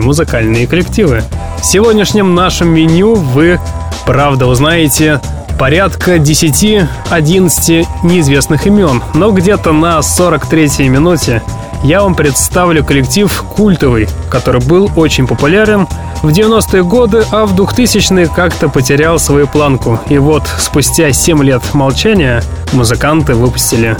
музыкальные коллективы. В сегодняшнем нашем меню вы, правда, узнаете порядка 10-11 неизвестных имен, но где-то на 43-й минуте я вам представлю коллектив «Культовый», который был очень популярен в 90-е годы, а в 2000-е как-то потерял свою планку. И вот спустя 7 лет молчания музыканты выпустили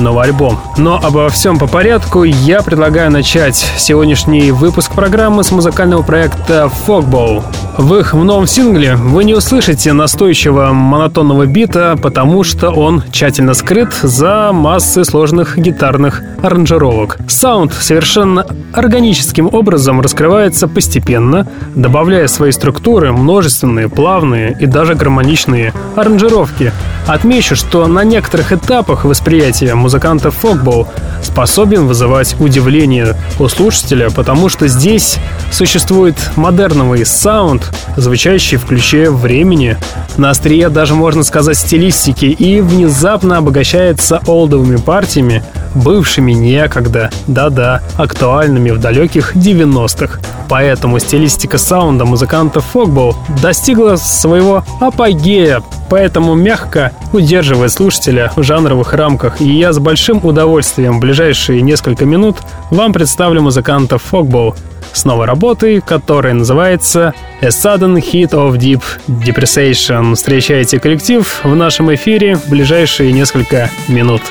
новый альбом. Но обо всем по порядку я предлагаю начать сегодняшний выпуск программы с музыкального проекта Fogbow. В их новом сингле вы не услышите настойчивого монотонного бита, потому что он тщательно скрыт за массой сложных гитарных аранжировок. Саунд совершенно органическим образом раскрывается постепенно, добавляя свои структуры множественные, плавные и даже гармоничные аранжировки. Отмечу, что на некоторых этапах восприятия музыканта Фокбоу способен вызывать удивление у слушателя, потому что здесь существует модерновый саунд, звучащий в ключе времени, на острие даже можно сказать стилистики и внезапно обогащается олдовыми партиями, бывшими некогда, да-да, актуальными в далеких 90-х. Поэтому стилистика саунда музыканта Фокбоу достигла своего апогея, поэтому мягко удерживает слушателя в жанровых рамках. И я с большим удовольствием в ближайшие несколько минут вам представлю музыканта Фокбоу с новой работой, которая называется A Sudden Hit of Deep Depreciation. Встречайте коллектив в нашем эфире в ближайшие несколько минут.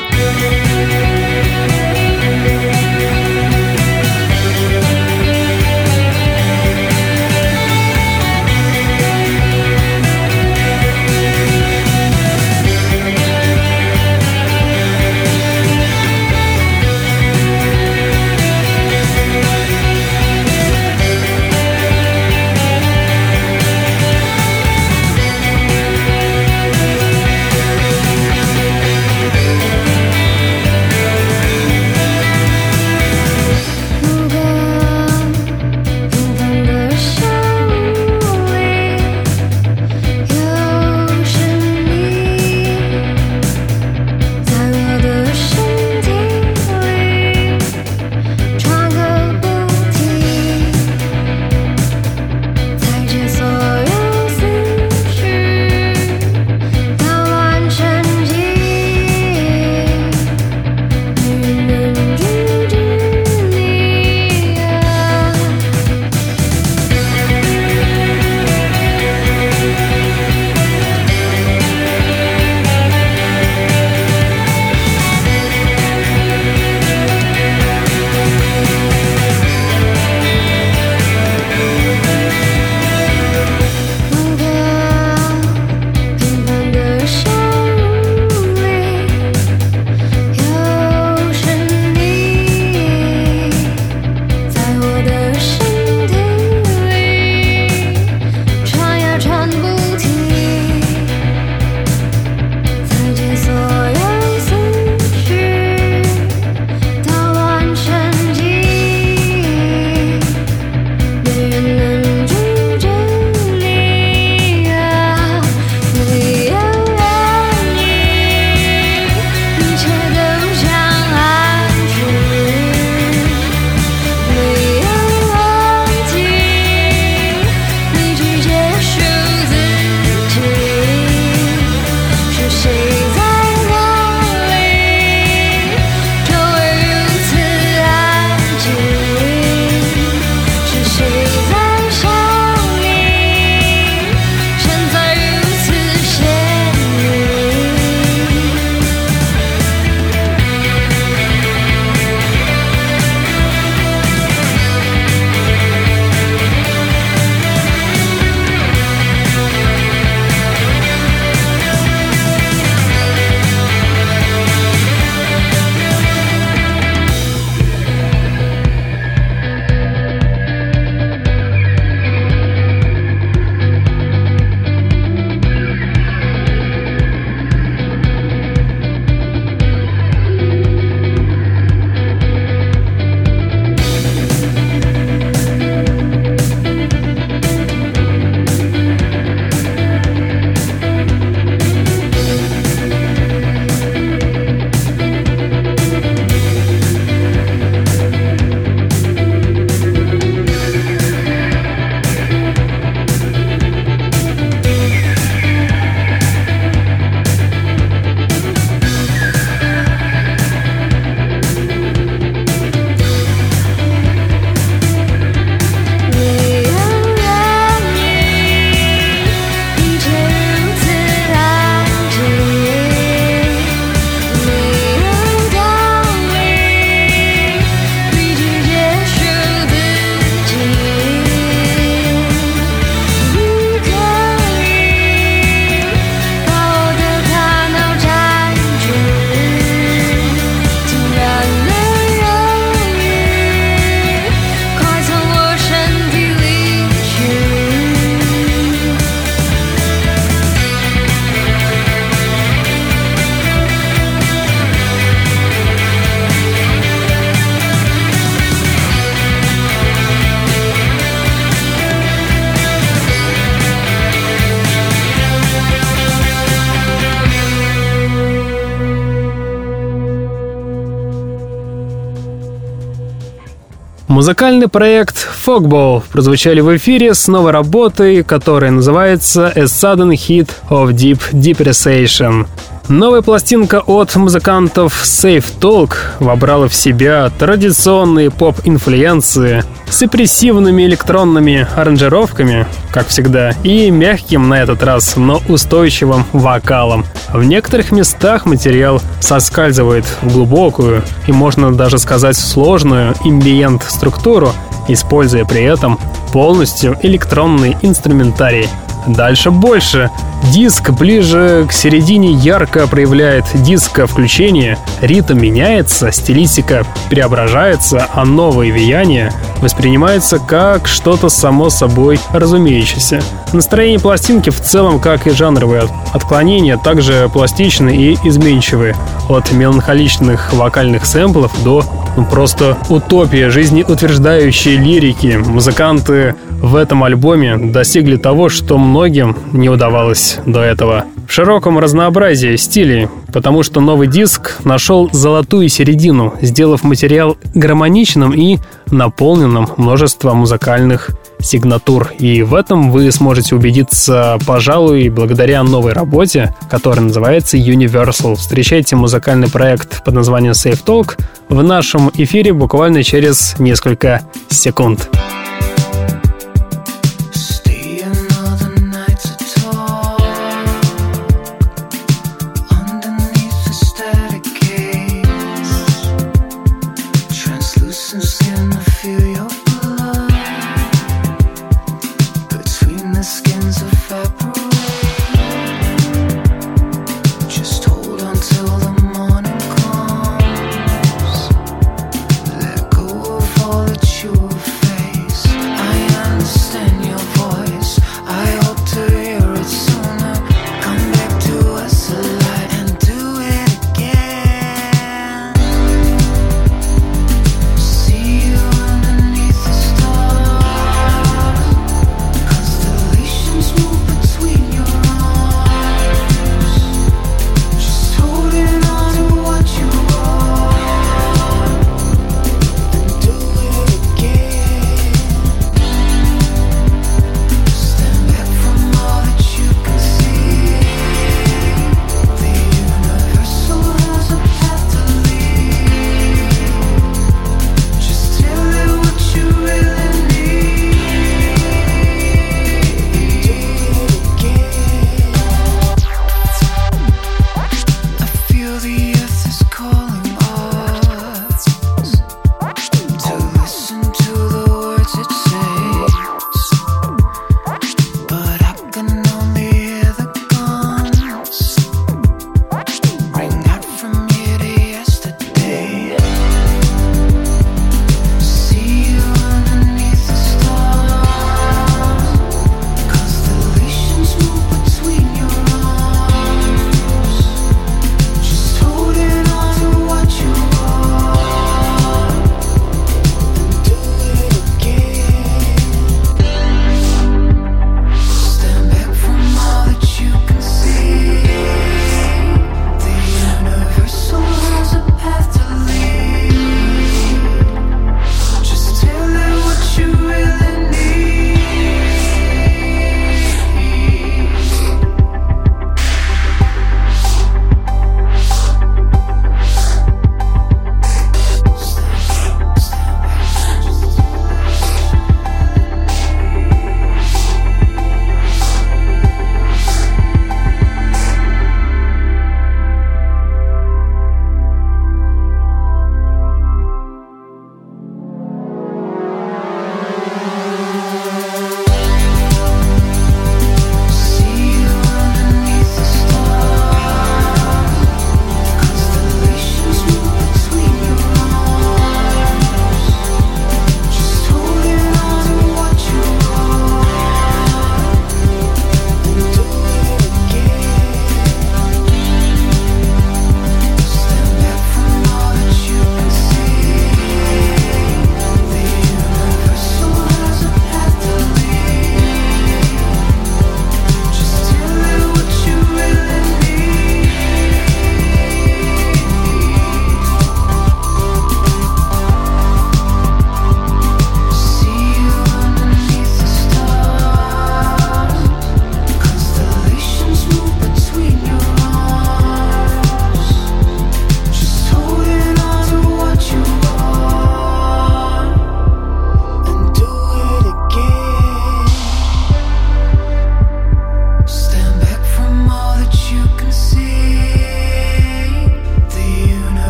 Музыкальный проект Fogball прозвучали в эфире с новой работой, которая называется A Sudden Hit of Deep Depreciation. Новая пластинка от музыкантов Safe Talk вобрала в себя традиционные поп-инфлюенции с депрессивными электронными аранжировками, как всегда, и мягким на этот раз, но устойчивым вокалом. В некоторых местах материал соскальзывает в глубокую и, можно даже сказать, сложную имбиент-структуру, используя при этом полностью электронный инструментарий. Дальше больше. Диск ближе к середине ярко проявляет диско включение, ритм меняется, стилистика преображается, а новые веяния воспринимаются как что-то само собой разумеющееся. Настроение пластинки в целом, как и жанровые отклонения, также пластичны и изменчивы. От меланхоличных вокальных сэмплов до ну, просто утопия жизнеутверждающей лирики. Музыканты в этом альбоме достигли того, что многим не удавалось до этого. В широком разнообразии стилей, потому что новый диск нашел золотую середину, сделав материал гармоничным и наполненным множеством музыкальных сигнатур. И в этом вы сможете убедиться, пожалуй, благодаря новой работе, которая называется Universal. Встречайте музыкальный проект под названием Safe Talk в нашем эфире буквально через несколько секунд.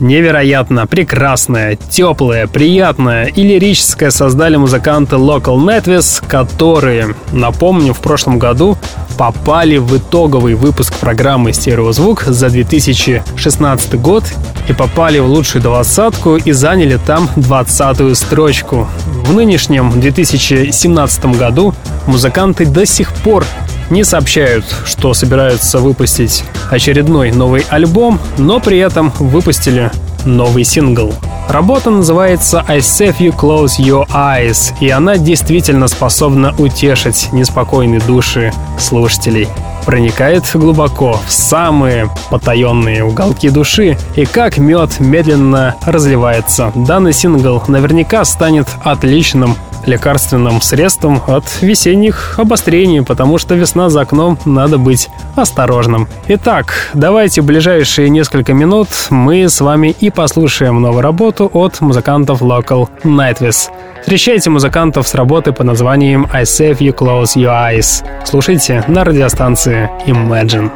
Невероятно прекрасное, теплое, приятное и лирическое создали музыканты Local Netvis, которые, напомню, в прошлом году попали в итоговый выпуск программы «Стереозвук» за 2016 год и попали в лучшую двадцатку и заняли там двадцатую строчку. В нынешнем 2017 году музыканты до сих пор не сообщают, что собираются выпустить очередной новый альбом, но при этом выпустили новый сингл. Работа называется I Save You Close Your Eyes, и она действительно способна утешить неспокойные души слушателей. Проникает глубоко в самые потаенные уголки души, и как мед медленно разливается. Данный сингл наверняка станет отличным лекарственным средством от весенних обострений, потому что весна за окном, надо быть осторожным. Итак, давайте в ближайшие несколько минут мы с вами и послушаем новую работу от музыкантов Local Nightwish. Встречайте музыкантов с работы под названием I Save You Close Your Eyes. Слушайте на радиостанции Imagine.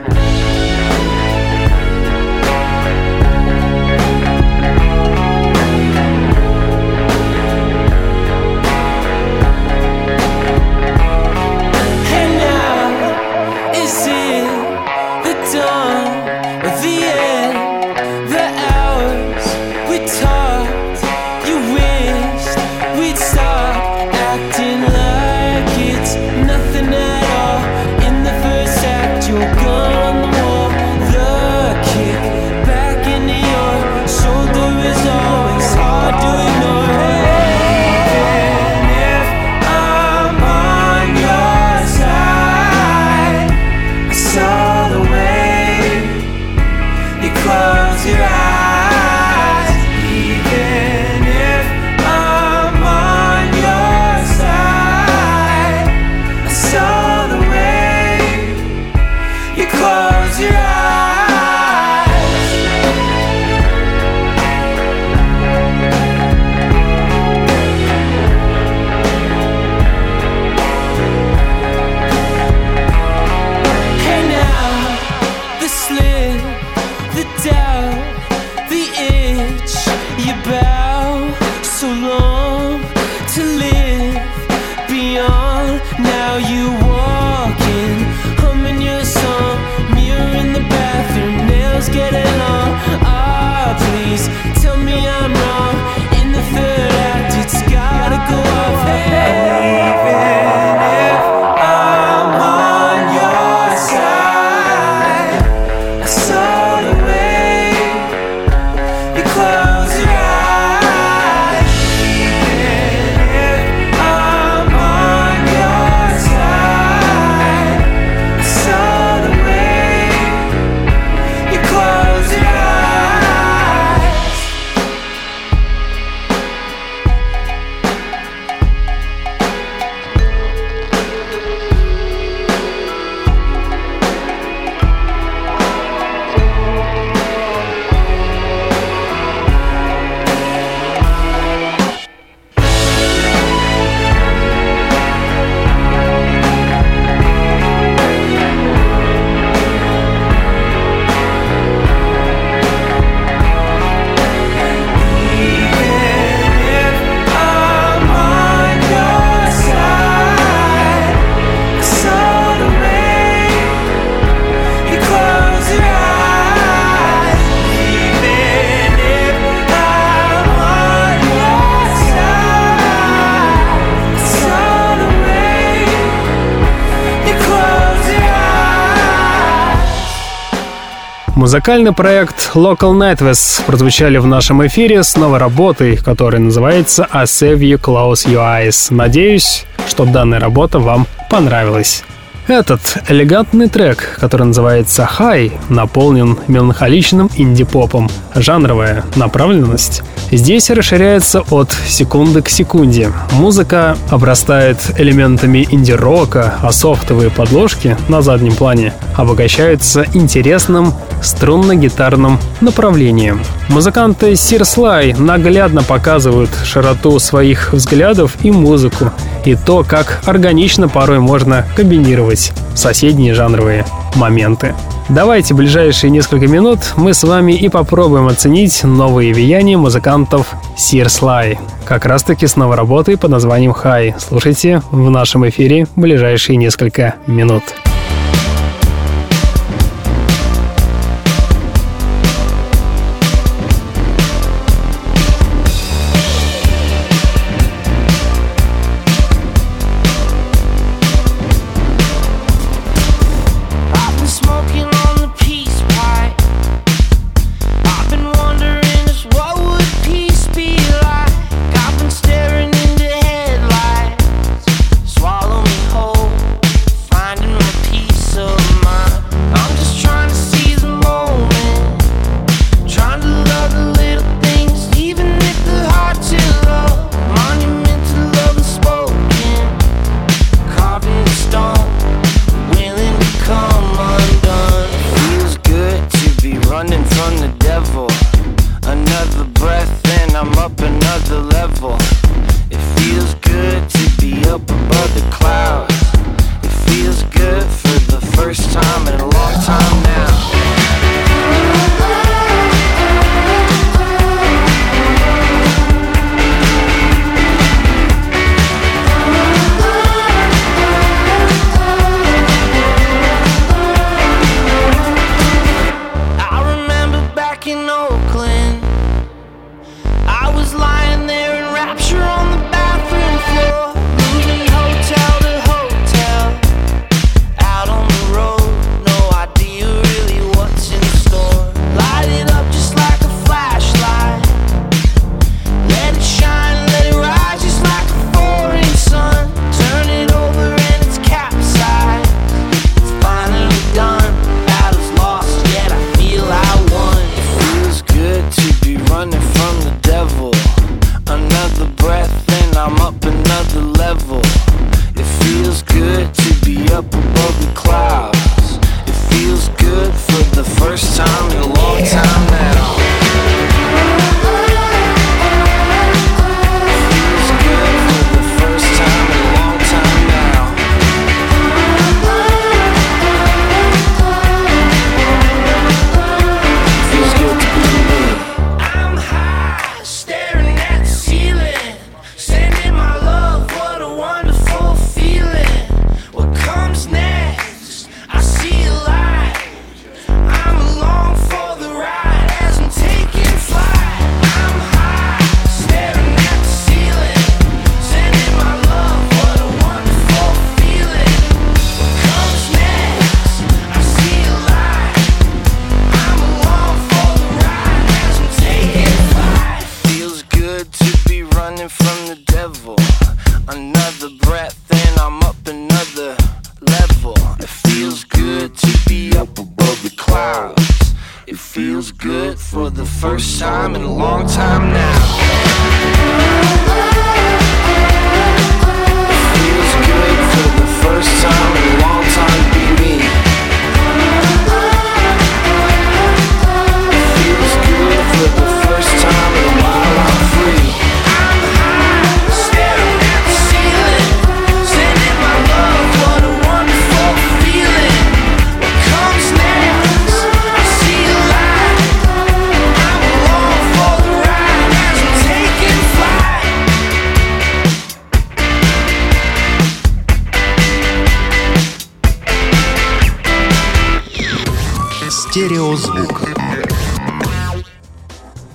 Музыкальный проект Local Nightwish прозвучали в нашем эфире с новой работой, которая называется I Save You Close Your Eyes. Надеюсь, что данная работа вам понравилась. Этот элегантный трек, который называется «High», наполнен меланхоличным инди-попом. Жанровая направленность здесь расширяется от секунды к секунде. Музыка обрастает элементами инди-рока, а софтовые подложки на заднем плане обогащаются интересным струнно-гитарным направлением. Музыканты Сирслай наглядно показывают широту своих взглядов и музыку, и то, как органично порой можно комбинировать соседние жанровые моменты. Давайте ближайшие несколько минут мы с вами и попробуем оценить новые влияния музыкантов Сирслай. Как раз таки с новой работой под названием High. Слушайте в нашем эфире ближайшие несколько минут. up.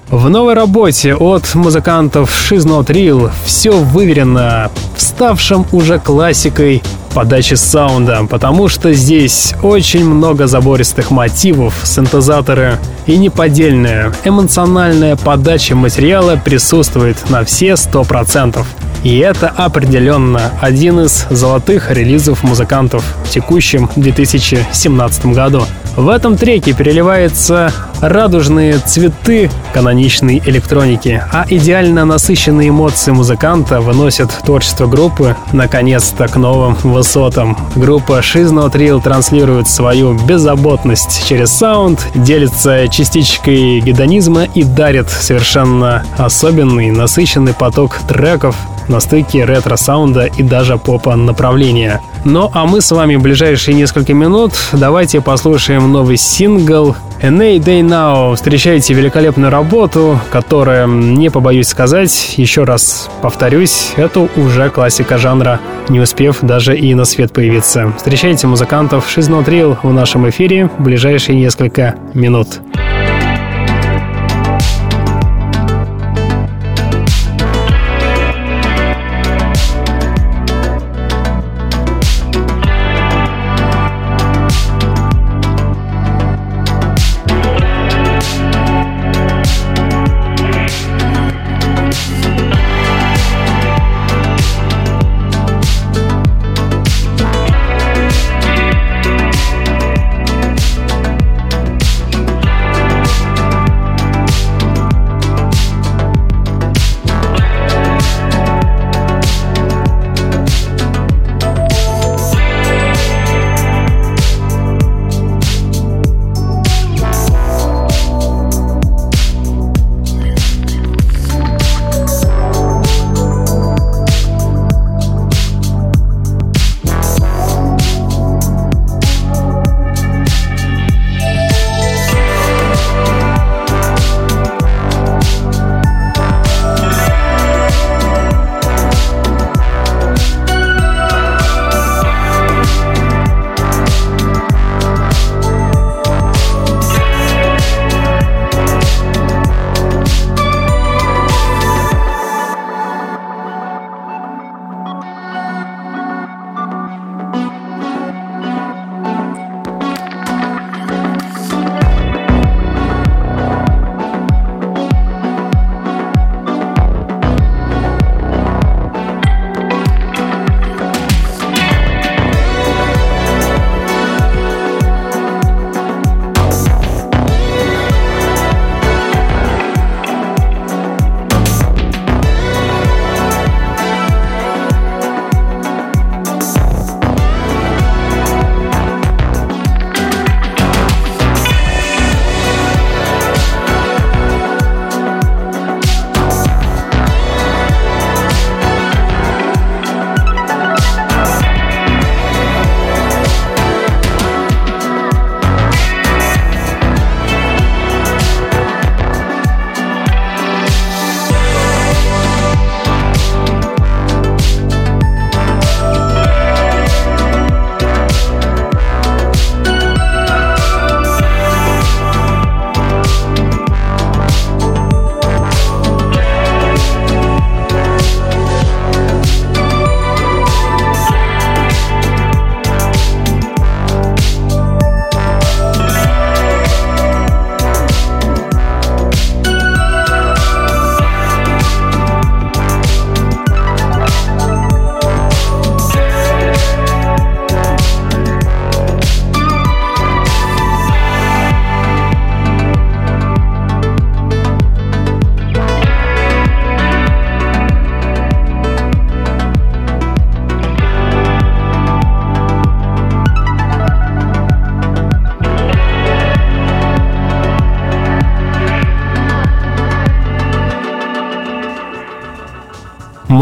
В новой работе от музыкантов She's Not Real все выверено, вставшим уже классикой подачи саунда, потому что здесь очень много забористых мотивов, синтезаторы и неподдельная эмоциональная подача материала присутствует на все 100%. И это определенно один из золотых релизов музыкантов в текущем 2017 году. В этом треке переливается радужные цветы каноничной электроники, а идеально насыщенные эмоции музыканта выносят творчество группы наконец-то к новым высотам. Группа Not Real транслирует свою беззаботность через саунд, делится частичкой гедонизма и дарит совершенно особенный насыщенный поток треков, на стыке ретро-саунда и даже поп-направления. Ну а мы с вами в ближайшие несколько минут давайте послушаем новый сингл NA Day Now. Встречайте великолепную работу, которая, не побоюсь сказать, еще раз повторюсь, это уже классика жанра, не успев даже и на свет появиться. Встречайте музыкантов She's Not в нашем эфире в ближайшие несколько минут.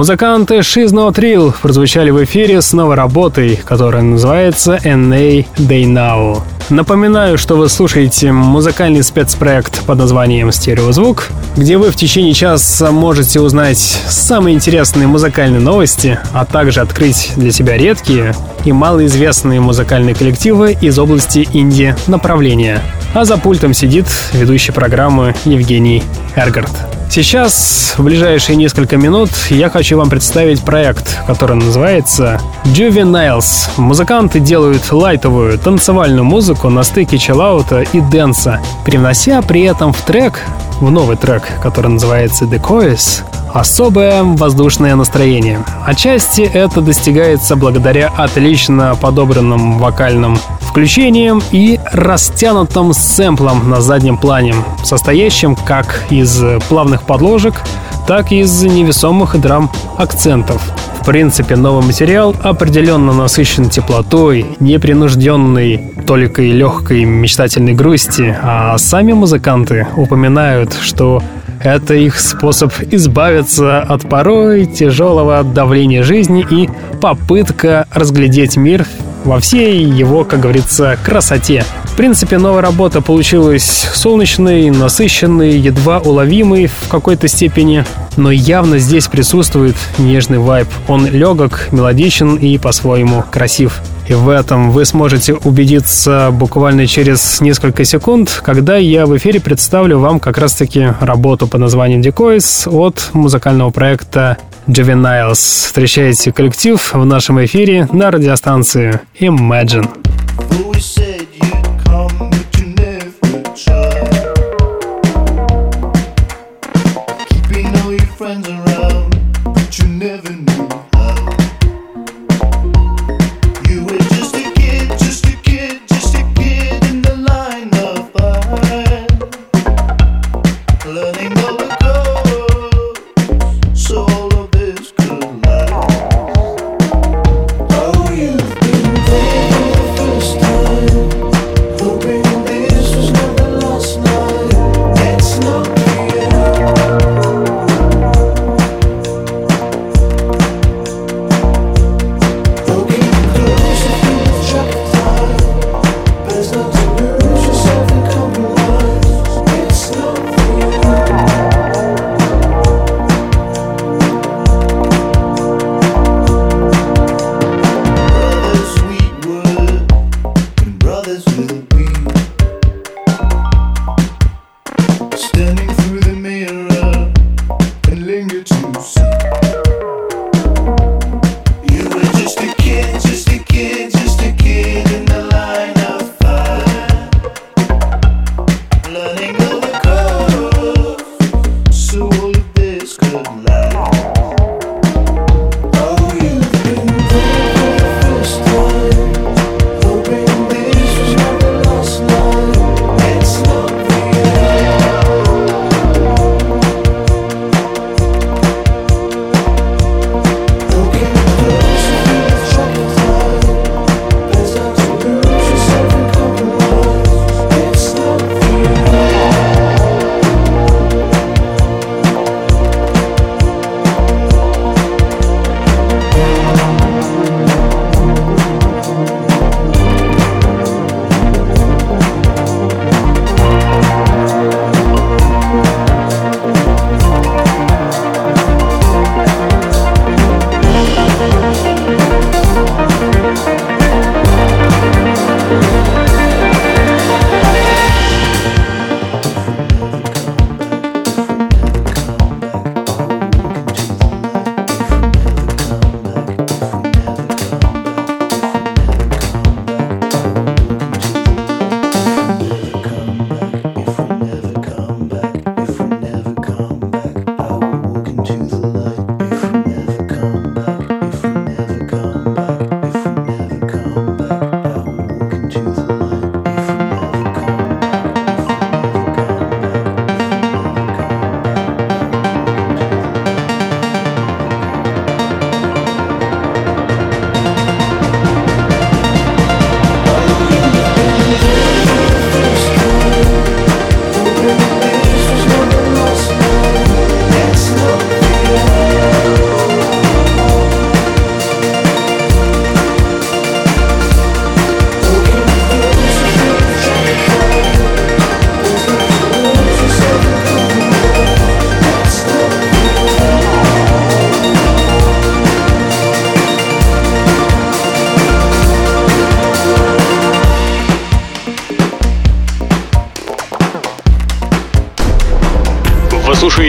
Музыканты She's Not Real прозвучали в эфире с новой работой, которая называется NA Day Now. Напоминаю, что вы слушаете музыкальный спецпроект под названием «Стереозвук», где вы в течение часа можете узнать самые интересные музыкальные новости, а также открыть для себя редкие и малоизвестные музыкальные коллективы из области инди направления. А за пультом сидит ведущий программы Евгений Эргард. Сейчас, в ближайшие несколько минут, я хочу вам представить проект, который называется Juveniles. Музыканты делают лайтовую танцевальную музыку на стыке чиллаута и дэнса, привнося при этом в трек, в новый трек, который называется Chorus, особое воздушное настроение. Отчасти это достигается благодаря отлично подобранным вокальным включениям и растянутым сэмплам на заднем плане, состоящим как из плавных подложек, так и из невесомых драм-акцентов. В принципе, новый материал определенно насыщен теплотой, непринужденной, толикой легкой мечтательной грусти, а сами музыканты упоминают, что это их способ избавиться от порой тяжелого давления жизни и попытка разглядеть мир во всей его, как говорится, красоте. В принципе, новая работа получилась солнечной, насыщенной, едва уловимой в какой-то степени, но явно здесь присутствует нежный вайб. Он легок, мелодичен и по-своему красив. И в этом вы сможете убедиться буквально через несколько секунд, когда я в эфире представлю вам как раз-таки работу под названием Decoys от музыкального проекта Juveniles. Встречайте коллектив в нашем эфире на радиостанции Imagine.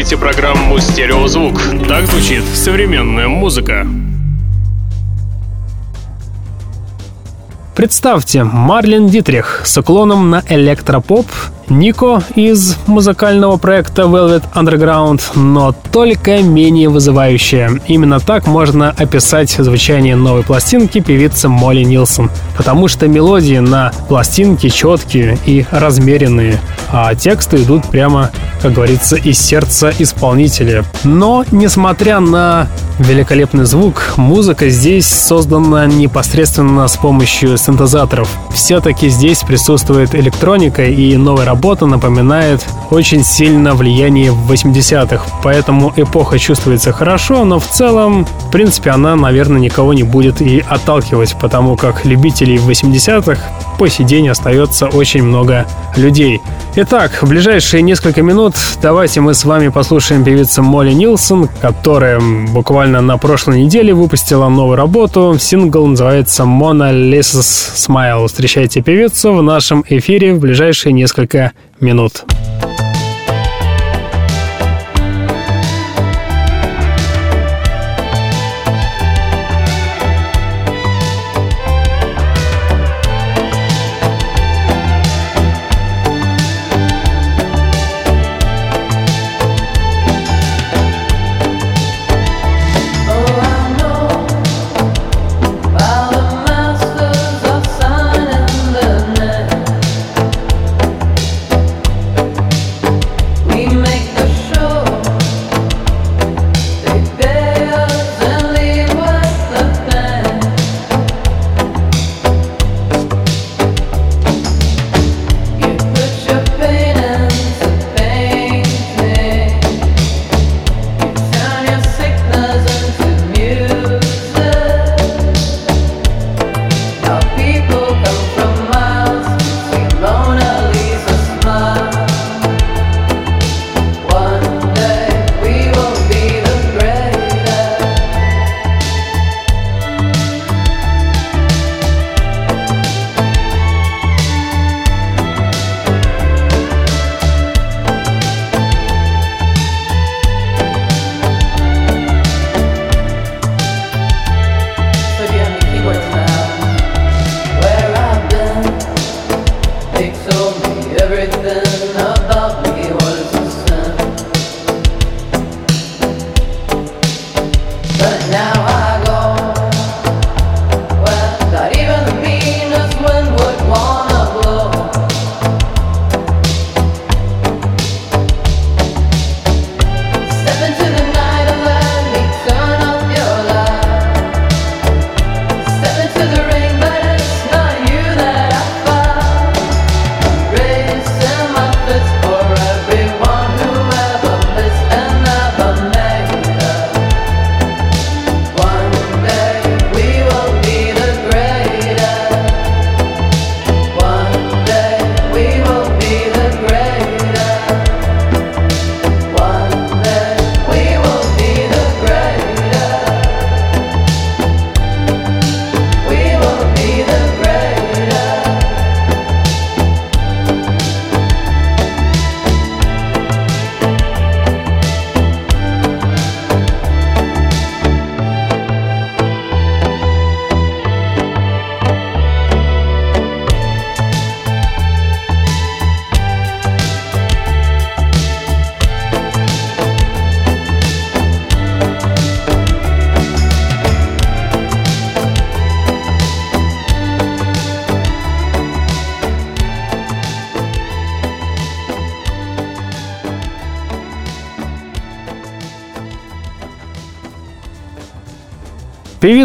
Слушаете программу «Стереозвук». Так звучит современная музыка. Представьте, Марлен Дитрих с уклоном на электропоп Нико из музыкального проекта Velvet Underground, но только менее вызывающая. Именно так можно описать звучание новой пластинки певицы Молли Нилсон. Потому что мелодии на пластинке четкие и размеренные, а тексты идут прямо, как говорится, из сердца исполнителя. Но, несмотря на великолепный звук, музыка здесь создана непосредственно с помощью синтезаторов. Все-таки здесь присутствует электроника и новая работа напоминает очень сильно влияние 80-х, поэтому эпоха чувствуется хорошо, но в целом, в принципе, она, наверное, никого не будет и отталкивать, потому как любителей 80-х по сей день остается очень много людей. Итак, в ближайшие несколько минут давайте мы с вами послушаем певицу Молли Нилсон, которая буквально на прошлой неделе выпустила новую работу. Сингл называется «Mona Lisa's Smile». Встречайте певицу в нашем эфире в ближайшие несколько минут.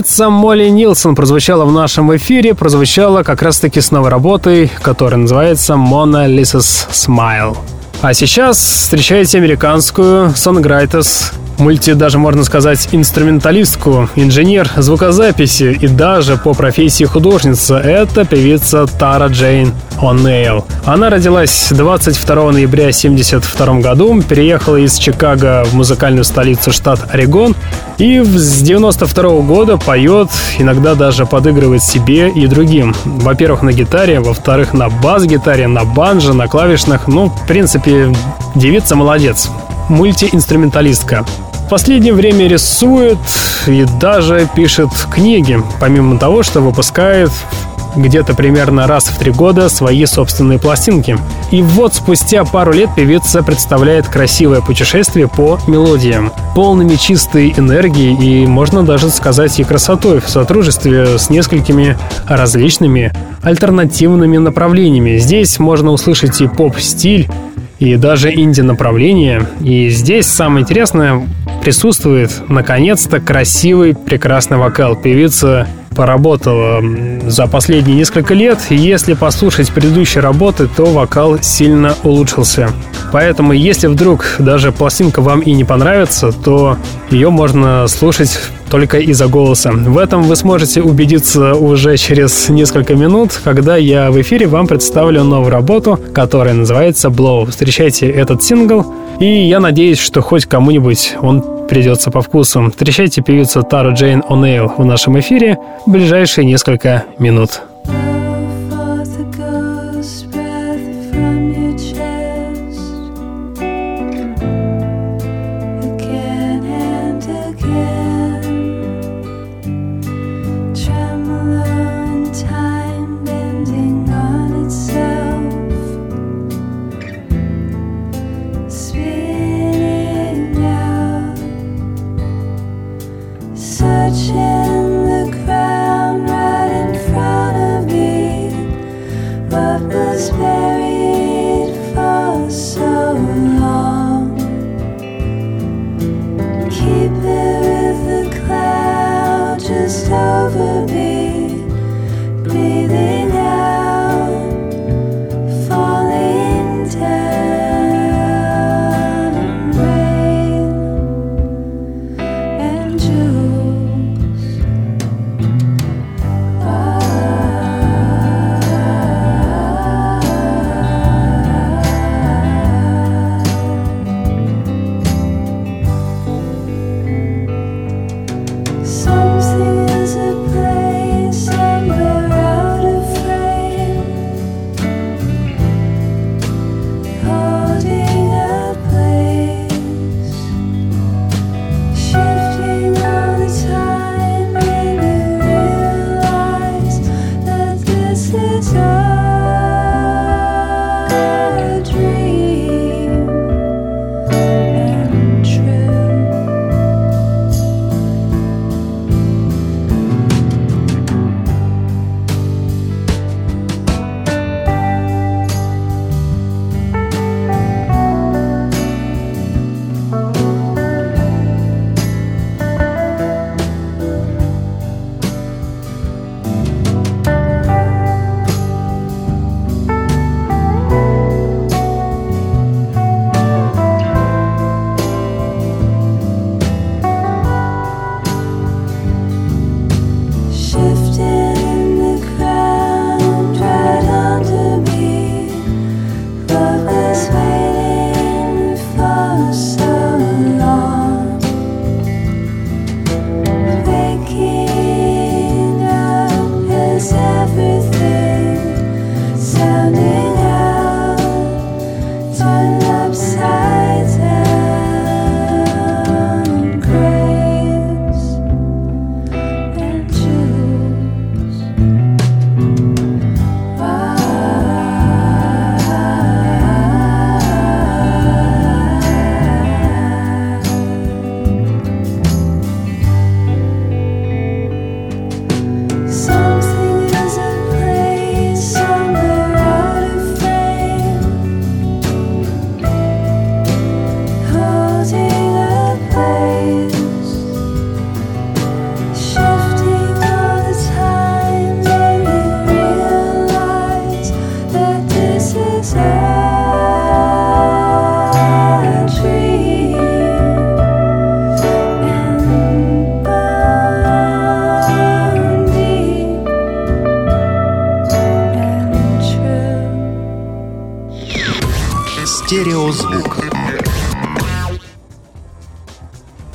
Певица Молли Нилсон прозвучала в нашем эфире, прозвучала как раз-таки с новой работой, которая называется «Mona Lisa's Smile». А сейчас встречайте американскую сонграйтес мульти, даже можно сказать, инструменталистку, инженер звукозаписи и даже по профессии художница. Это певица Тара Джейн О'Нейл. Она родилась 22 ноября 1972 году, переехала из Чикаго в музыкальную столицу штат Орегон и с 92 года поет, иногда даже подыгрывает себе и другим. Во-первых, на гитаре, во-вторых, на бас-гитаре, на банже, на клавишных. Ну, в принципе, девица молодец мультиинструменталистка последнее время рисует и даже пишет книги, помимо того, что выпускает где-то примерно раз в три года свои собственные пластинки. И вот спустя пару лет певица представляет красивое путешествие по мелодиям, полными чистой энергии и, можно даже сказать, и красотой в сотрудничестве с несколькими различными альтернативными направлениями. Здесь можно услышать и поп-стиль, и даже инди-направление. И здесь самое интересное присутствует, наконец-то, красивый, прекрасный вокал. Певица поработала за последние несколько лет, и если послушать предыдущие работы, то вокал сильно улучшился. Поэтому, если вдруг даже пластинка вам и не понравится, то ее можно слушать только из-за голоса. В этом вы сможете убедиться уже через несколько минут, когда я в эфире вам представлю новую работу, которая называется Blow. Встречайте этот сингл, и я надеюсь, что хоть кому-нибудь он придется по вкусу. Встречайте певицу Тару Джейн О'Нейл в нашем эфире в ближайшие несколько минут.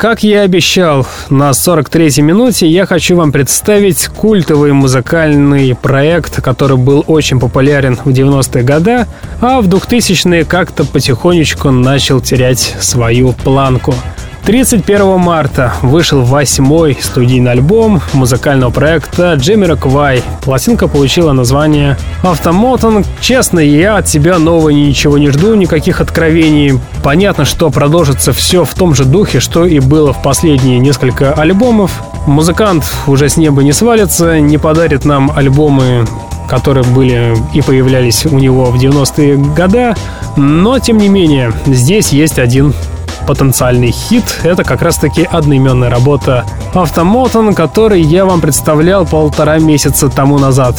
Как я и обещал, на 43-й минуте я хочу вам представить культовый музыкальный проект, который был очень популярен в 90-е годы, а в 2000-е как-то потихонечку начал терять свою планку. 31 марта вышел восьмой студийный альбом музыкального проекта Джимми Квай. Пластинка получила название «Автомотон». Честно, я от тебя нового ничего не жду, никаких откровений. Понятно, что продолжится все в том же духе, что и было в последние несколько альбомов. Музыкант уже с неба не свалится, не подарит нам альбомы которые были и появлялись у него в 90-е годы. Но, тем не менее, здесь есть один потенциальный хит. Это как раз-таки одноименная работа Автомотон, который я вам представлял полтора месяца тому назад.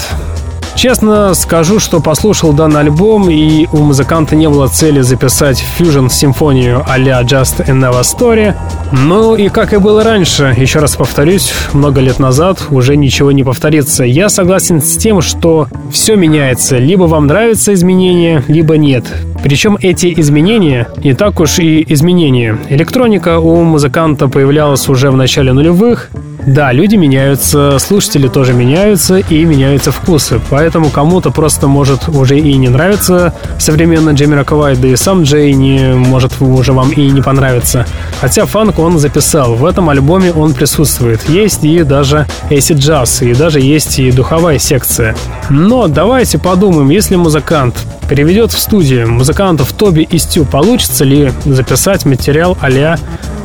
Честно скажу, что послушал данный альбом, и у музыканта не было цели записать фьюжн-симфонию а-ля Just Another Story. Ну и как и было раньше, еще раз повторюсь, много лет назад уже ничего не повторится. Я согласен с тем, что все меняется. Либо вам нравятся изменения, либо нет. Причем эти изменения не так уж и изменения. Электроника у музыканта появлялась уже в начале нулевых, да, люди меняются, слушатели тоже меняются и меняются вкусы. Поэтому кому-то просто может уже и не нравиться современно Джейми Роковай, да и сам Джей не может уже вам и не понравиться. Хотя фанк он записал. В этом альбоме он присутствует. Есть и даже acid джаз, и даже есть и духовая секция. Но давайте подумаем, если музыкант переведет в студию музыкантов Тоби и Стю, получится ли записать материал а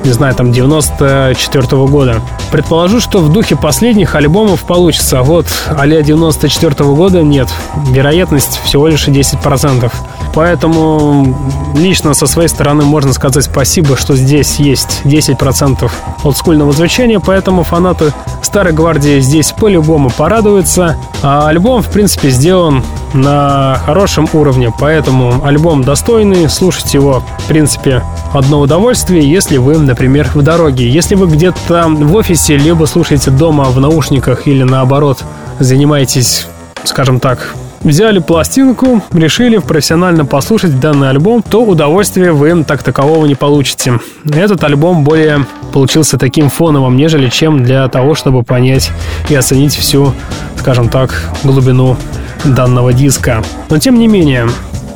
не знаю, там 94 -го года. Предположу, что в духе последних альбомов получится, а вот а-ля 94 -го года нет. Вероятность всего лишь 10%. Поэтому лично со своей стороны можно сказать спасибо, что здесь есть 10% олдскульного звучания, поэтому фанаты Старой Гвардии здесь по-любому порадуются. А альбом, в принципе, сделан на хорошем уровне, поэтому альбом достойный, слушать его, в принципе, одно удовольствие, если вы, например, в дороге. Если вы где-то в офисе, либо слушаете дома в наушниках или наоборот занимаетесь, скажем так, взяли пластинку, решили профессионально послушать данный альбом, то удовольствия вы так такового не получите. Этот альбом более получился таким фоновым, нежели чем для того, чтобы понять и оценить всю, скажем так, глубину данного диска. Но тем не менее,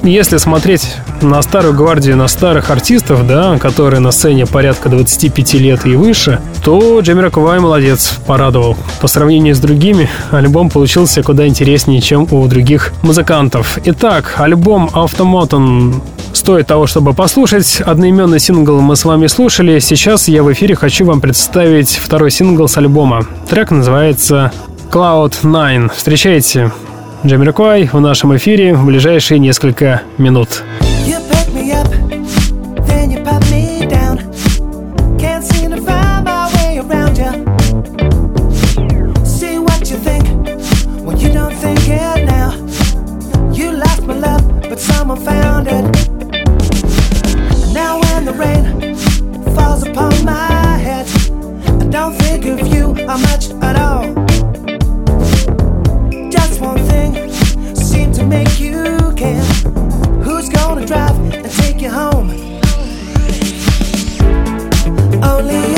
если смотреть на старую гвардию, на старых артистов, да, которые на сцене порядка 25 лет и выше, то Джемми Кувай молодец, порадовал. По сравнению с другими, альбом получился куда интереснее, чем у других музыкантов. Итак, альбом «Автомотон» стоит того, чтобы послушать. Одноименный сингл мы с вами слушали. Сейчас я в эфире хочу вам представить второй сингл с альбома. Трек называется Cloud 9. Встречайте Джамирквай в нашем эфире в ближайшие несколько минут. someone make you care. Who's gonna drive and take you home? Only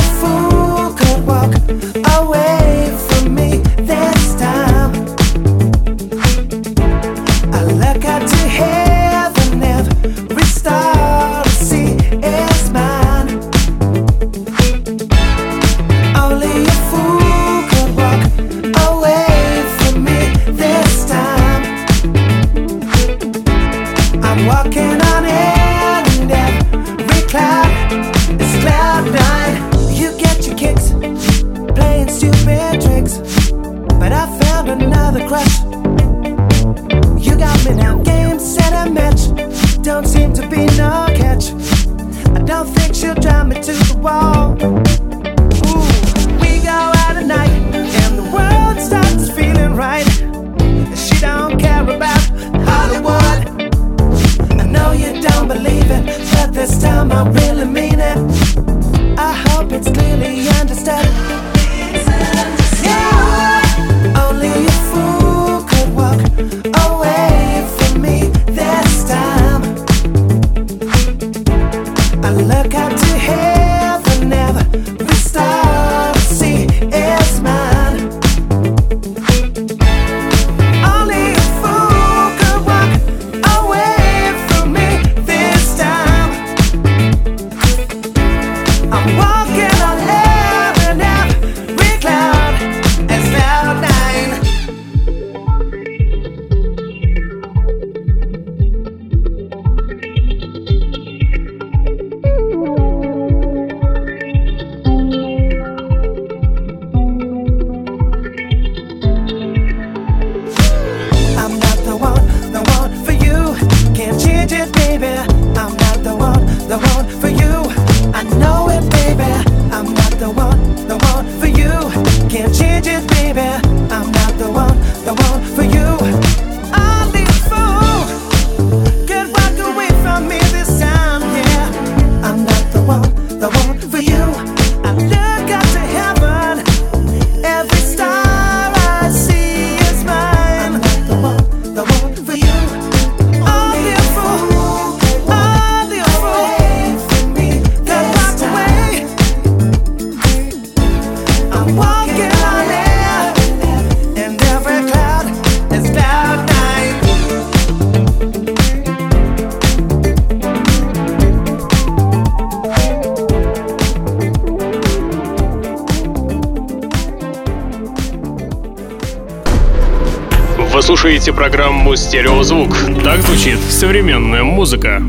wall. Слушаете программу «Стереозвук». Так звучит современная музыка.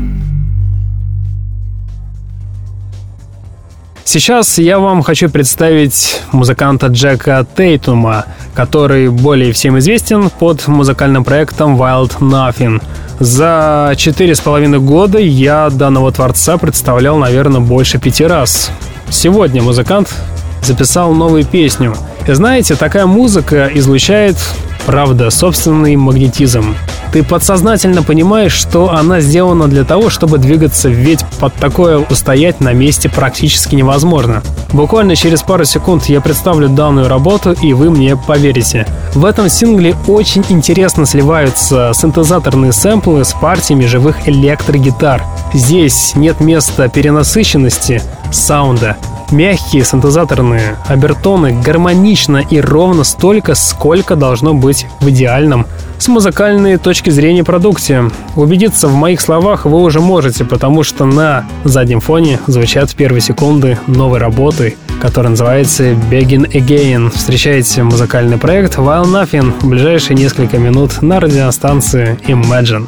Сейчас я вам хочу представить музыканта Джека Тейтума, который более всем известен под музыкальным проектом Wild Nothing. За четыре с половиной года я данного творца представлял, наверное, больше пяти раз. Сегодня музыкант записал новую песню. И знаете, такая музыка излучает Правда, собственный магнетизм. Ты подсознательно понимаешь, что она сделана для того, чтобы двигаться, ведь под такое устоять на месте практически невозможно. Буквально через пару секунд я представлю данную работу, и вы мне поверите. В этом сингле очень интересно сливаются синтезаторные сэмплы с партиями живых электрогитар. Здесь нет места перенасыщенности саунда. Мягкие синтезаторные обертоны гармонично и ровно столько, сколько должно быть в идеальном с музыкальной точки зрения продукте. Убедиться в моих словах вы уже можете, потому что на заднем фоне звучат первые секунды новой работы, которая называется Begin Again. Встречайте музыкальный проект While Nothing в ближайшие несколько минут на радиостанции Imagine.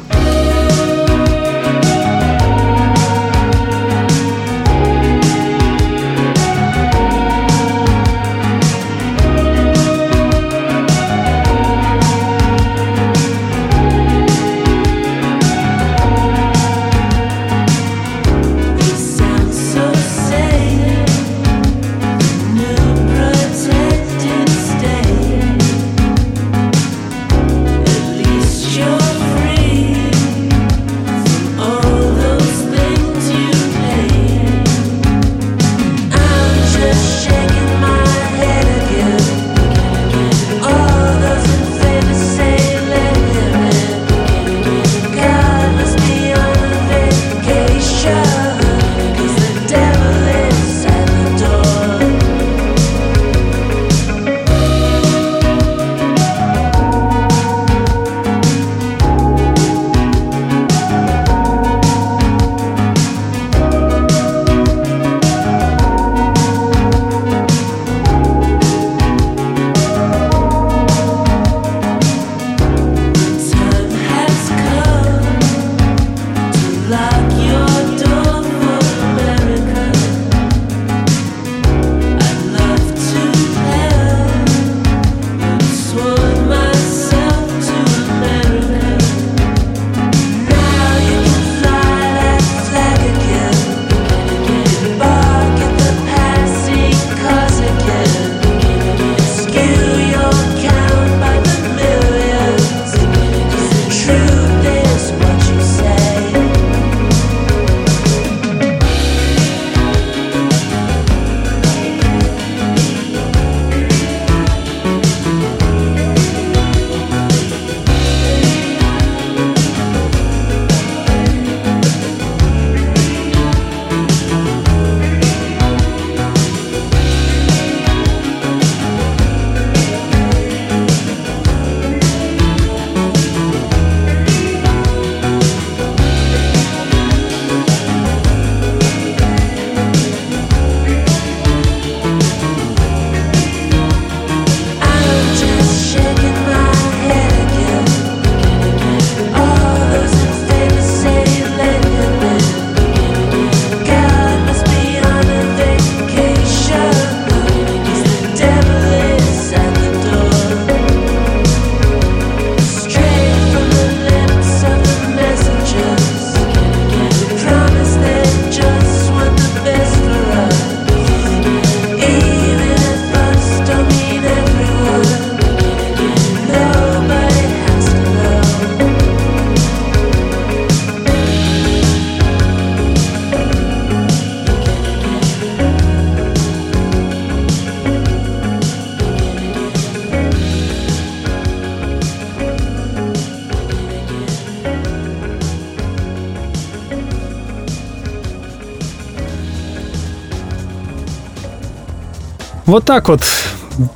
Вот так вот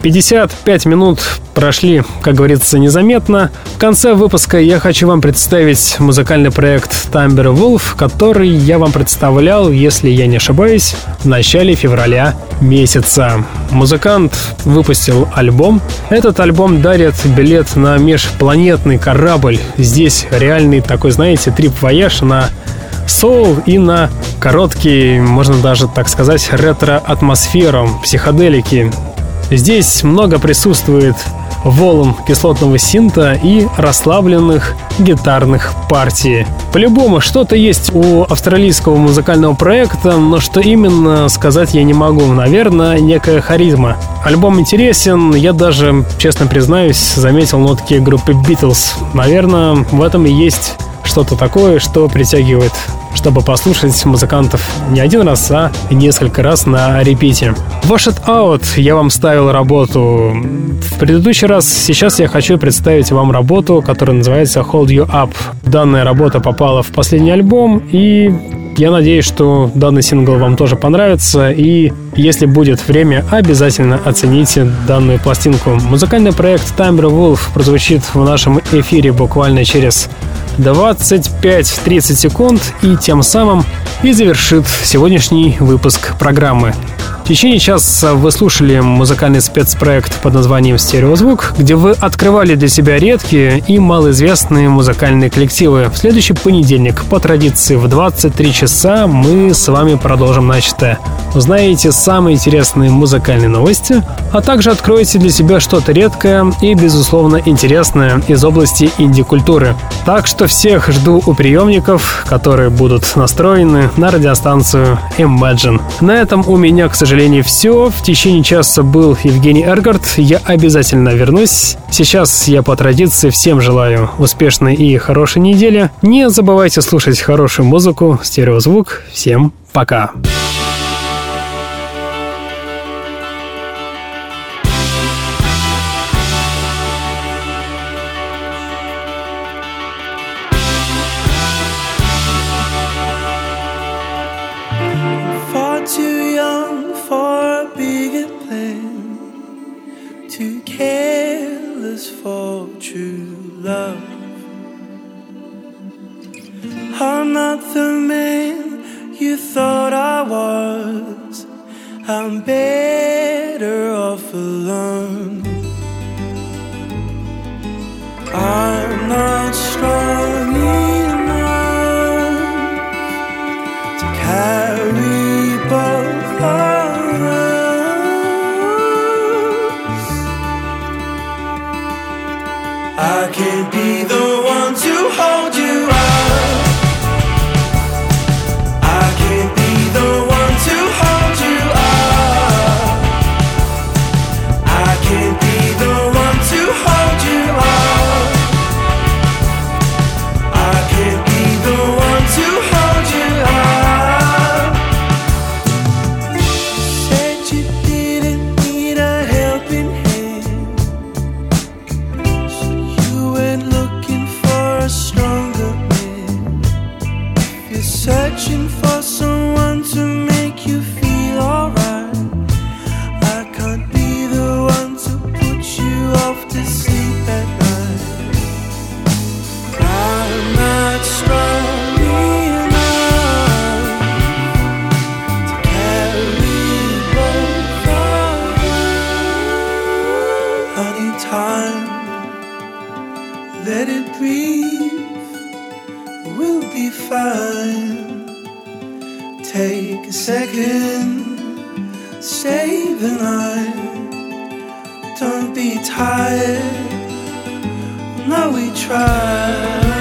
55 минут прошли, как говорится, незаметно. В конце выпуска я хочу вам представить музыкальный проект Timber Wolf, который я вам представлял, если я не ошибаюсь, в начале февраля месяца. Музыкант выпустил альбом. Этот альбом дарит билет на межпланетный корабль. Здесь реальный такой, знаете, трип-вояж на соул и на короткий, можно даже так сказать, ретро-атмосферу, психоделики. Здесь много присутствует волн кислотного синта и расслабленных гитарных партий. По-любому, что-то есть у австралийского музыкального проекта, но что именно сказать я не могу. Наверное, некая харизма. Альбом интересен, я даже, честно признаюсь, заметил нотки группы Beatles. Наверное, в этом и есть что-то такое, что притягивает чтобы послушать музыкантов не один раз, а несколько раз на репите. Wash It Out я вам ставил работу в предыдущий раз. Сейчас я хочу представить вам работу, которая называется Hold You Up. Данная работа попала в последний альбом, и я надеюсь, что данный сингл вам тоже понравится, и если будет время, обязательно оцените данную пластинку. Музыкальный проект Timbre Wolf прозвучит в нашем эфире буквально через 25-30 секунд и тем самым и завершит сегодняшний выпуск программы. В течение часа вы слушали музыкальный спецпроект под названием «Стереозвук», где вы открывали для себя редкие и малоизвестные музыкальные коллективы. В следующий понедельник, по традиции, в 23 часа мы с вами продолжим начатое. Узнаете самые интересные музыкальные новости, а также откроете для себя что-то редкое и, безусловно, интересное из области инди-культуры. Так что всех жду у приемников, которые будут настроены на радиостанцию Imagine. На этом у меня, к сожалению, все. В течение часа был Евгений Эргард. Я обязательно вернусь. Сейчас я по традиции всем желаю успешной и хорошей недели. Не забывайте слушать хорошую музыку, стереозвук. Всем пока. Пока. baby. now we try.